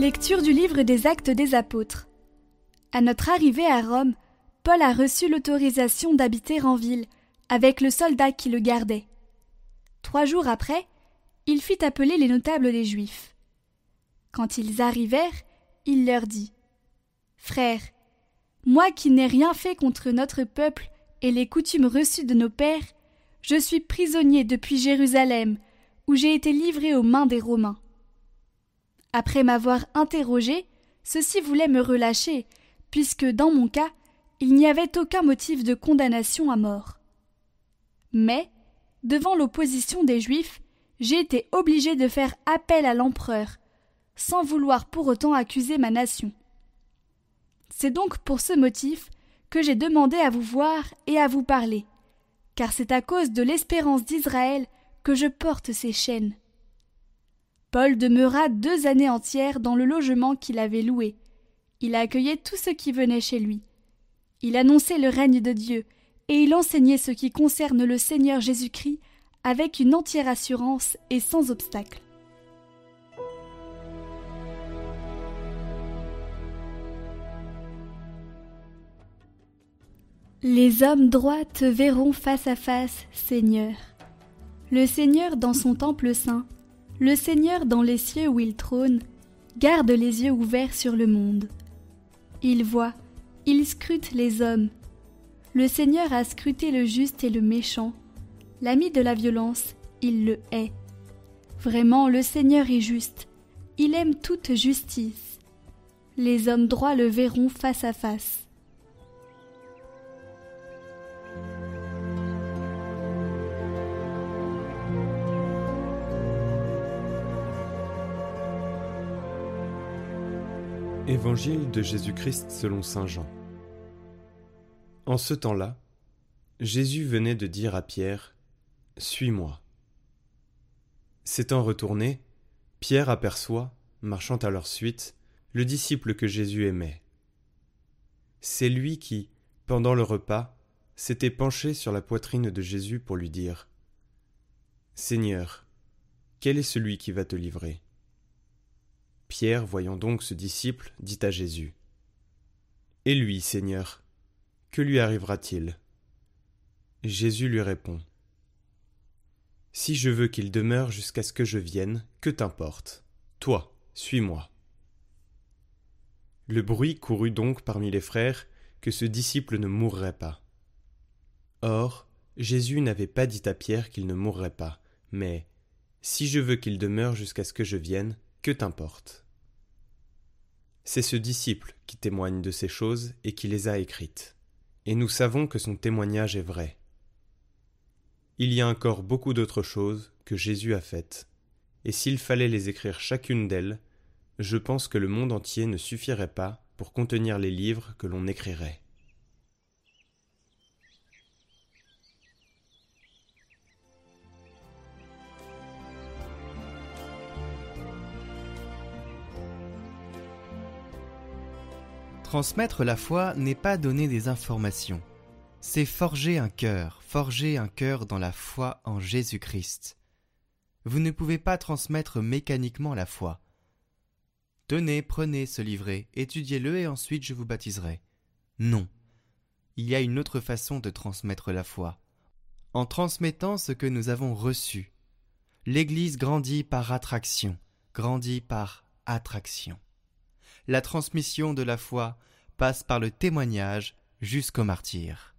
Lecture du livre des Actes des Apôtres. À notre arrivée à Rome, Paul a reçu l'autorisation d'habiter en ville, avec le soldat qui le gardait. Trois jours après, il fit appeler les notables des Juifs. Quand ils arrivèrent, il leur dit Frères, moi qui n'ai rien fait contre notre peuple et les coutumes reçues de nos pères, je suis prisonnier depuis Jérusalem, où j'ai été livré aux mains des Romains. Après m'avoir interrogé, ceux-ci voulaient me relâcher, puisque dans mon cas, il n'y avait aucun motif de condamnation à mort. Mais, devant l'opposition des Juifs, j'ai été obligé de faire appel à l'empereur, sans vouloir pour autant accuser ma nation. C'est donc pour ce motif que j'ai demandé à vous voir et à vous parler, car c'est à cause de l'espérance d'Israël que je porte ces chaînes. Paul demeura deux années entières dans le logement qu'il avait loué. Il accueillait tous ceux qui venaient chez lui. Il annonçait le règne de Dieu, et il enseignait ce qui concerne le Seigneur Jésus-Christ avec une entière assurance et sans obstacle. Les hommes droits te verront face à face, Seigneur. Le Seigneur dans son temple saint, le Seigneur dans les cieux où il trône, garde les yeux ouverts sur le monde. Il voit, il scrute les hommes. Le Seigneur a scruté le juste et le méchant. L'ami de la violence, il le hait. Vraiment, le Seigneur est juste. Il aime toute justice. Les hommes droits le verront face à face. Évangile de Jésus-Christ selon Saint Jean. En ce temps-là, Jésus venait de dire à Pierre Suis-moi. S'étant retourné, Pierre aperçoit, marchant à leur suite, le disciple que Jésus aimait. C'est lui qui, pendant le repas, s'était penché sur la poitrine de Jésus pour lui dire Seigneur, quel est celui qui va te livrer? Pierre, voyant donc ce disciple, dit à Jésus Et lui, Seigneur, que lui arrivera-t-il? Jésus lui répond Si je veux qu'il demeure jusqu'à ce que je vienne, que t'importe Toi, suis-moi. Le bruit courut donc parmi les frères que ce disciple ne mourrait pas. Or, Jésus n'avait pas dit à Pierre qu'il ne mourrait pas, mais Si je veux qu'il demeure jusqu'à ce que je vienne, que t'importe? C'est ce disciple qui témoigne de ces choses et qui les a écrites. Et nous savons que son témoignage est vrai. Il y a encore beaucoup d'autres choses que Jésus a faites, et s'il fallait les écrire chacune d'elles, je pense que le monde entier ne suffirait pas pour contenir les livres que l'on écrirait. Transmettre la foi n'est pas donner des informations, c'est forger un cœur, forger un cœur dans la foi en Jésus-Christ. Vous ne pouvez pas transmettre mécaniquement la foi. Tenez, prenez ce livret, étudiez-le et ensuite je vous baptiserai. Non. Il y a une autre façon de transmettre la foi. En transmettant ce que nous avons reçu. L'Église grandit par attraction, grandit par attraction la transmission de la foi passe par le témoignage jusqu'au martyr.